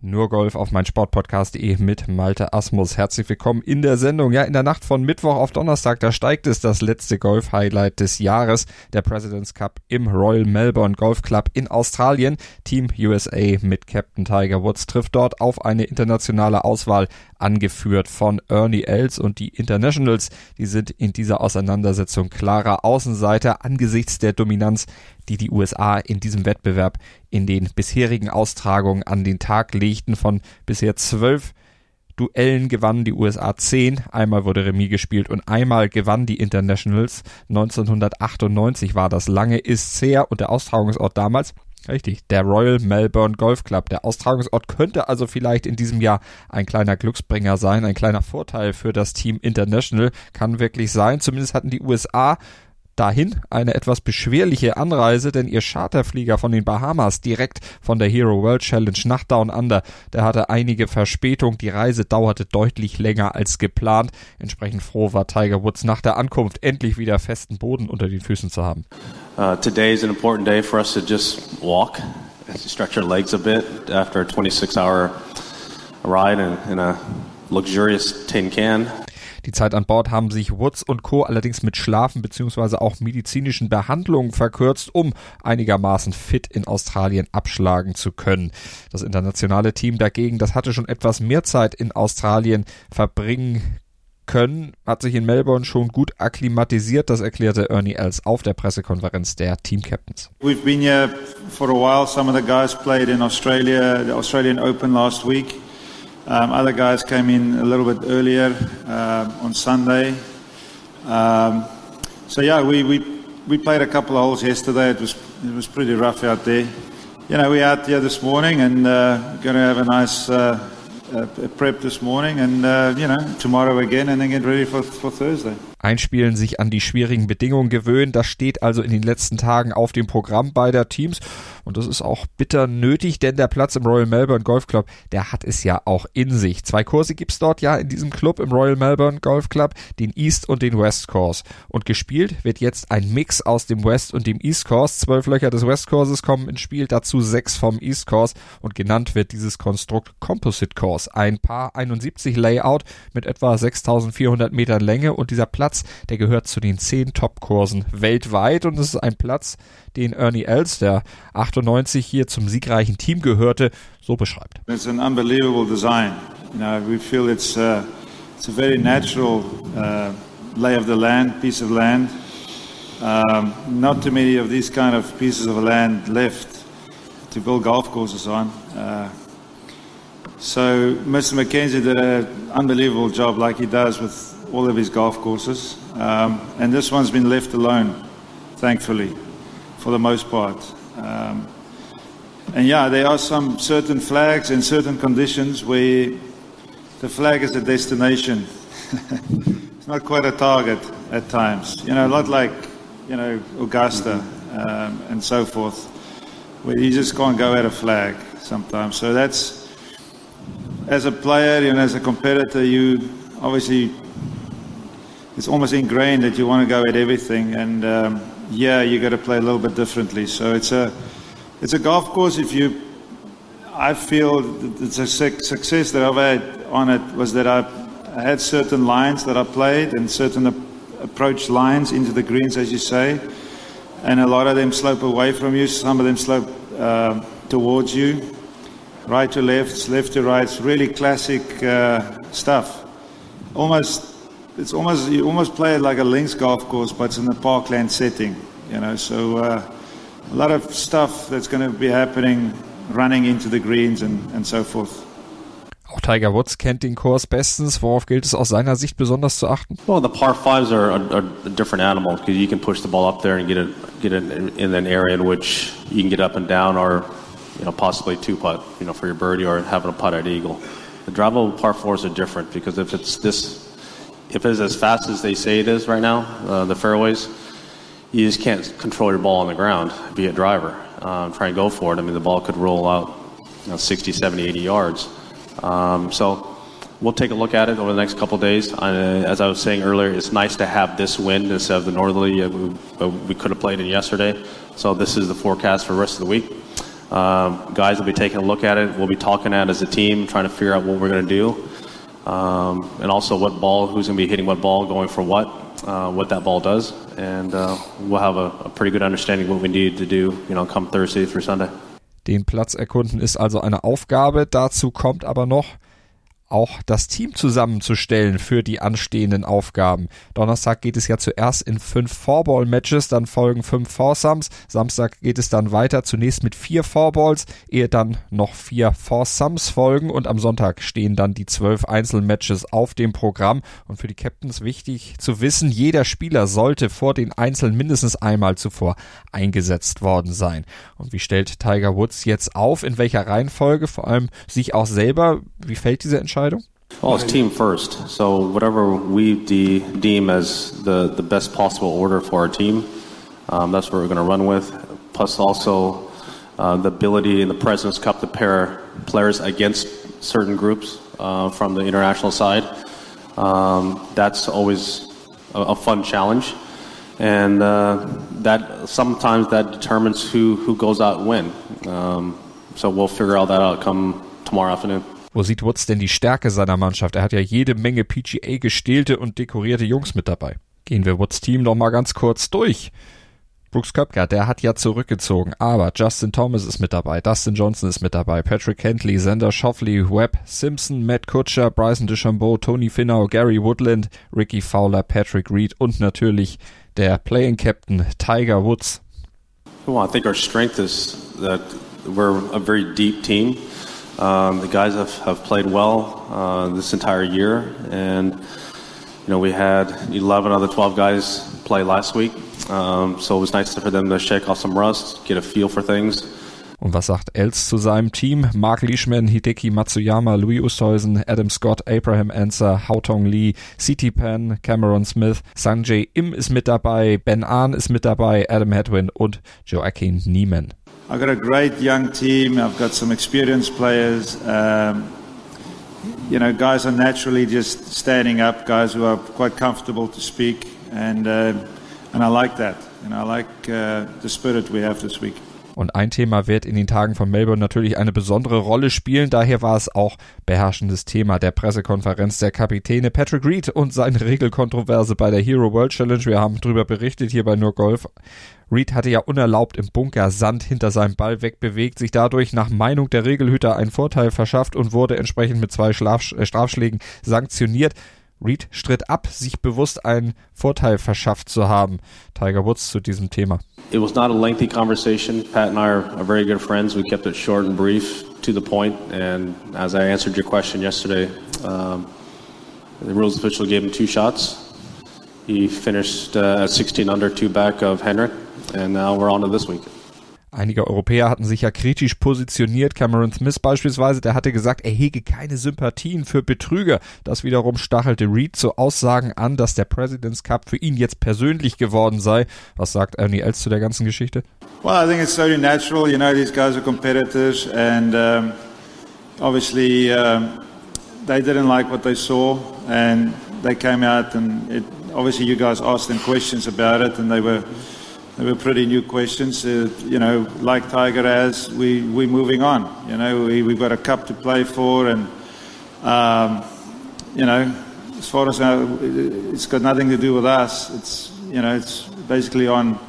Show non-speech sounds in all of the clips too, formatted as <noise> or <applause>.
nur Golf auf mein Sportpodcast.de mit Malte Asmus. Herzlich willkommen in der Sendung. Ja, in der Nacht von Mittwoch auf Donnerstag, da steigt es das letzte Golf-Highlight des Jahres, der President's Cup im Royal Melbourne Golf Club in Australien. Team USA mit Captain Tiger Woods trifft dort auf eine internationale Auswahl, angeführt von Ernie Els und die Internationals. Die sind in dieser Auseinandersetzung klarer Außenseiter angesichts der Dominanz die die USA in diesem Wettbewerb in den bisherigen Austragungen an den Tag legten. Von bisher zwölf Duellen gewannen die USA zehn, einmal wurde Remis gespielt und einmal gewann die Internationals. 1998 war das lange ist her und der Austragungsort damals Richtig, der Royal Melbourne Golf Club. Der Austragungsort könnte also vielleicht in diesem Jahr ein kleiner Glücksbringer sein, ein kleiner Vorteil für das Team International. Kann wirklich sein. Zumindest hatten die USA dahin eine etwas beschwerliche Anreise, denn ihr Charterflieger von den Bahamas direkt von der Hero World Challenge nach Down Under, der hatte einige Verspätung. Die Reise dauerte deutlich länger als geplant. Entsprechend froh war Tiger Woods nach der Ankunft endlich wieder festen Boden unter den Füßen zu haben. Uh, today is an important day for us to just walk, stretch our legs a bit after a 26-hour ride in, in a luxurious tin can. Die Zeit an Bord haben sich Woods und Co. allerdings mit Schlafen bzw. auch medizinischen Behandlungen verkürzt, um einigermaßen fit in Australien abschlagen zu können. Das internationale Team dagegen, das hatte schon etwas mehr Zeit in Australien verbringen können, hat sich in Melbourne schon gut akklimatisiert, das erklärte Ernie Els auf der Pressekonferenz der Team Captains. We've been here for a while. Some of the guys played in Australia, the Australian Open last week. Um, other guys came in a little bit earlier uh, on Sunday. Um, so yeah, we, we we played a couple of holes yesterday. It was it was pretty rough out there. You know, we out here this morning and uh, going to have a nice uh, uh, prep this morning, and uh, you know tomorrow again, and then get ready for for Thursday. einspielen, sich an die schwierigen Bedingungen gewöhnen. Das steht also in den letzten Tagen auf dem Programm beider Teams. Und das ist auch bitter nötig, denn der Platz im Royal Melbourne Golf Club, der hat es ja auch in sich. Zwei Kurse gibt's dort ja in diesem Club im Royal Melbourne Golf Club, den East und den West Course. Und gespielt wird jetzt ein Mix aus dem West und dem East Course. Zwölf Löcher des West Courses kommen ins Spiel, dazu sechs vom East Course. Und genannt wird dieses Konstrukt Composite Course. Ein Paar 71 Layout mit etwa 6400 Metern Länge und dieser Platz der gehört zu den zehn Top-Kursen weltweit und es ist ein Platz, den Ernie Els, der 98 hier zum siegreichen Team gehörte, so beschreibt. It's an unbelievable design. You know, we feel it's uh, it's a very natural uh, lay of the land, piece of land. Um, not too many of these kind of pieces of land left to build golf courses on. Uh, so Mr. McKenzie did an unbelievable job, like he does with all of his golf courses. Um, and this one's been left alone, thankfully, for the most part. Um, and yeah, there are some certain flags and certain conditions where the flag is a destination. <laughs> it's not quite a target at times. You know, a lot like, you know, Augusta um, and so forth, where you just can't go at a flag sometimes. So that's, as a player and as a competitor, you obviously it's almost ingrained that you want to go at everything, and um, yeah, you got to play a little bit differently. So it's a it's a golf course. If you, I feel it's a success that I've had on it was that I, had certain lines that I played and certain approach lines into the greens, as you say, and a lot of them slope away from you. Some of them slope uh, towards you, right to left, left to right. It's really classic uh, stuff. Almost it's almost you almost play it like a links golf course, but it's in a parkland setting. You know, so uh, a lot of stuff that's going to be happening, running into the greens and, and so forth. Auch Tiger Woods kennt den Kurs bestens. Worauf gilt es aus seiner Sicht besonders zu achten? Well, the par fives are, are, are a different animal because you can push the ball up there and get it get it in an area in which you can get up and down, or you know possibly two putt, you know, for your birdie, or having a putt at eagle. The drivable par fours are different because if it's this if it's as fast as they say it is right now, uh, the fairways, you just can't control your ball on the ground, be a driver. Um, try and go for it. I mean, the ball could roll out you know, 60, 70, 80 yards. Um, so we'll take a look at it over the next couple days. Uh, as I was saying earlier, it's nice to have this wind instead of the northerly uh, we, uh, we could have played in yesterday. So this is the forecast for the rest of the week. Um, guys will be taking a look at it. We'll be talking at it as a team, trying to figure out what we're going to do, um, and also what ball, who's going to be hitting what ball, going for what, uh, what that ball does, and uh, we'll have a, a pretty good understanding of what we need to do, you know, come Thursday through Sunday. Den Platz erkunden ist also eine Aufgabe. Dazu kommt aber noch auch das Team zusammenzustellen für die anstehenden Aufgaben. Donnerstag geht es ja zuerst in fünf Four-Ball-Matches, dann folgen fünf Foursomes. Samstag geht es dann weiter, zunächst mit vier Fourballs, ehe dann noch vier Foursomes folgen und am Sonntag stehen dann die zwölf Einzelmatches auf dem Programm. Und für die Captains wichtig zu wissen, jeder Spieler sollte vor den Einzeln mindestens einmal zuvor eingesetzt worden sein. Und wie stellt Tiger Woods jetzt auf? In welcher Reihenfolge? Vor allem sich auch selber. Wie fällt diese Entscheidung? Well, it's team first. So whatever we de- deem as the, the best possible order for our team, um, that's what we're going to run with. Plus also uh, the ability in the President's Cup to pair players against certain groups uh, from the international side. Um, that's always a, a, fun challenge. And uh, that sometimes that determines who, who goes out when. Um, so we'll figure all that out come tomorrow afternoon. Wo sieht Woods denn die Stärke seiner Mannschaft? Er hat ja jede Menge PGA gestählte und dekorierte Jungs mit dabei. Gehen wir Woods Team noch mal ganz kurz durch. Brooks Köpker, der hat ja zurückgezogen, aber Justin Thomas ist mit dabei, Dustin Johnson ist mit dabei, Patrick Kentley, Xander Shoffley, Webb Simpson, Matt Kutscher, Bryson DeChambeau, Tony Finau, Gary Woodland, Ricky Fowler, Patrick Reed und natürlich der Playing Captain Tiger Woods. Well, I think our strength is that we're a very deep team. Um, the guys have, have played well uh, this entire year, and you know we had 11 of the 12 guys play last week, um, so it was nice for them to shake off some rust, get a feel for things. Und was sagt Els zu seinem Team? Mark Leishman, Hideki Matsuyama, Louis Oosthuizen, Adam Scott, Abraham Anser, Haotong Lee, CT Pan, Cameron Smith, Sanjay Im ist mit dabei, Ben Ahn ist mit dabei, Adam Hedwin und Joaquin Niemann. I've got a great young team. I've got some experienced players. Um, you know, guys are naturally just standing up. Guys who are quite comfortable to speak, and uh, and I like that. And I like uh, the spirit we have this week. Und ein Thema wird in den Tagen von Melbourne natürlich eine besondere Rolle spielen. Daher war es auch beherrschendes Thema der Pressekonferenz der Kapitäne Patrick Reed und seine Regelkontroverse bei der Hero World Challenge. Wir haben darüber berichtet hier bei Nur Golf. Reed hatte ja unerlaubt im Bunker Sand hinter seinem Ball wegbewegt, sich dadurch nach Meinung der Regelhüter einen Vorteil verschafft und wurde entsprechend mit zwei Schlaf äh, Strafschlägen sanktioniert. Reed stritt ab, sich bewusst einen Vorteil verschafft zu haben. Tiger Woods zu diesem Thema. It was not a lengthy conversation. Pat and I are, are very good friends. We kept it short and brief, to the point. And as I answered your question yesterday, um, the rules official gave him two shots. He finished uh, at 16 under, two back of Henrik, and now we're on to this week. Einige Europäer hatten sich ja kritisch positioniert. Cameron Smith beispielsweise, der hatte gesagt, er hege keine Sympathien für Betrüger. Das wiederum stachelte Reed zu Aussagen an, dass der President's Cup für ihn jetzt persönlich geworden sei. Was sagt Ernie Els zu der ganzen Geschichte? Well, I think it's totally natural. You know, these guys are competitors, and um, obviously um, they didn't like what they saw, and they came out, and it, obviously you guys asked them questions about it, and they were. They were pretty new questions. Uh, you know, like Tiger has, we we moving on. You know, we we've got a cup to play for, and um, you know, as far as our, it's got nothing to do with us. It's you know, it's basically on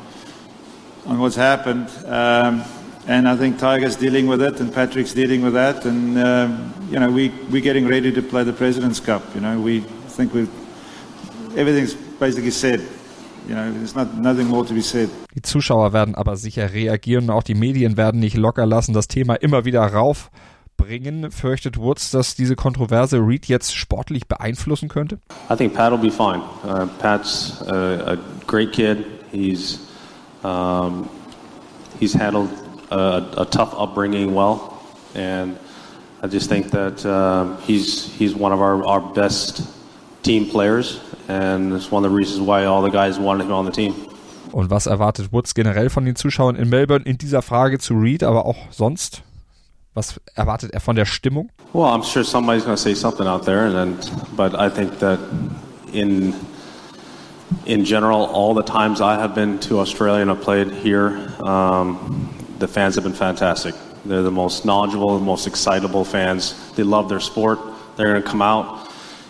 on what's happened. Um, and I think Tiger's dealing with it, and Patrick's dealing with that, and um, you know, we we're getting ready to play the Presidents Cup. You know, we think we everything's basically said. You know, there's not, nothing more to be said. Die Zuschauer werden aber sicher reagieren und auch die Medien werden nicht locker lassen, das Thema immer wieder raufbringen. Fürchtet Woods, dass diese Kontroverse Reed jetzt sportlich beeinflussen könnte? I think Pat will be fine. Uh, Pat's a, a, great kid. He's um, he's handled a, a, tough upbringing well, and I just think that uh, he's he's one of our, our best team players. and it's one of the reasons why all the guys wanted him on the team. Und was erwartet Woods generell von den Zuschauern in Melbourne in dieser Frage zu Reed, aber auch sonst? Was erwartet er von der Stimmung? Well, I'm sure somebody's going to say something out there, and then, but I think that in in general, all the times I have been to Australia and I've played here, um, the fans have been fantastic. They're the most knowledgeable, the most excitable fans. They love their sport. They're going to come out,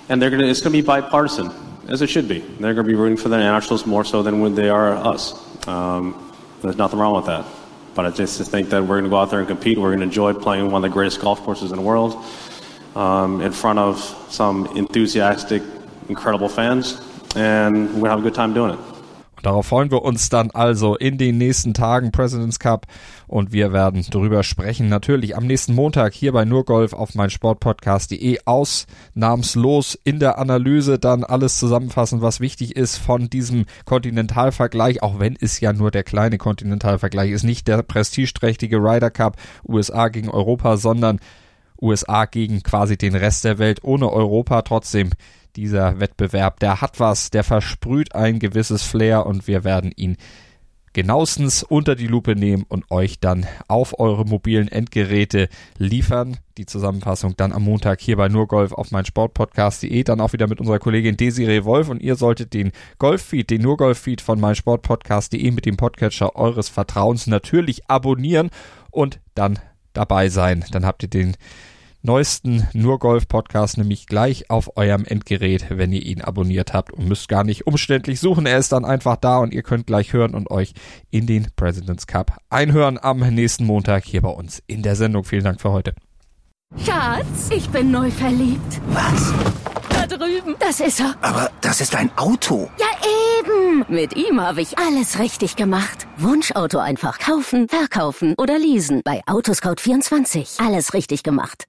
and they're to. It's going to be bipartisan, as it should be. They're going to be rooting for the nationals more so than when they are us. Um, there's nothing wrong with that. But I just think that we're going to go out there and compete. We're going to enjoy playing one of the greatest golf courses in the world um, in front of some enthusiastic, incredible fans, and we're going to have a good time doing it. Darauf freuen wir uns dann also in den nächsten Tagen President's Cup und wir werden drüber sprechen. Natürlich am nächsten Montag hier bei Nurgolf auf mein Sportpodcast.de ausnahmslos in der Analyse dann alles zusammenfassen, was wichtig ist von diesem Kontinentalvergleich, auch wenn es ja nur der kleine Kontinentalvergleich ist, nicht der prestigeträchtige Ryder Cup USA gegen Europa, sondern USA gegen quasi den Rest der Welt ohne Europa. Trotzdem dieser Wettbewerb, der hat was, der versprüht ein gewisses Flair und wir werden ihn genauestens unter die Lupe nehmen und euch dann auf eure mobilen Endgeräte liefern. Die Zusammenfassung dann am Montag hier bei Nurgolf auf mein Sportpodcast.de, dann auch wieder mit unserer Kollegin Desiree Wolf und ihr solltet den Golffeed, den Nurgolf-Feed von mein Sportpodcast.de mit dem Podcatcher eures Vertrauens natürlich abonnieren und dann dabei sein. Dann habt ihr den neuesten Nur-Golf-Podcast nämlich gleich auf eurem Endgerät, wenn ihr ihn abonniert habt und müsst gar nicht umständlich suchen. Er ist dann einfach da und ihr könnt gleich hören und euch in den President's Cup einhören am nächsten Montag hier bei uns in der Sendung. Vielen Dank für heute. Schatz, ich bin neu verliebt. Was? Da drüben. Das ist er. Aber das ist ein Auto. Ja, eben. Mit ihm habe ich alles richtig gemacht. Wunschauto einfach kaufen, verkaufen oder leasen. Bei Autoscout24. Alles richtig gemacht.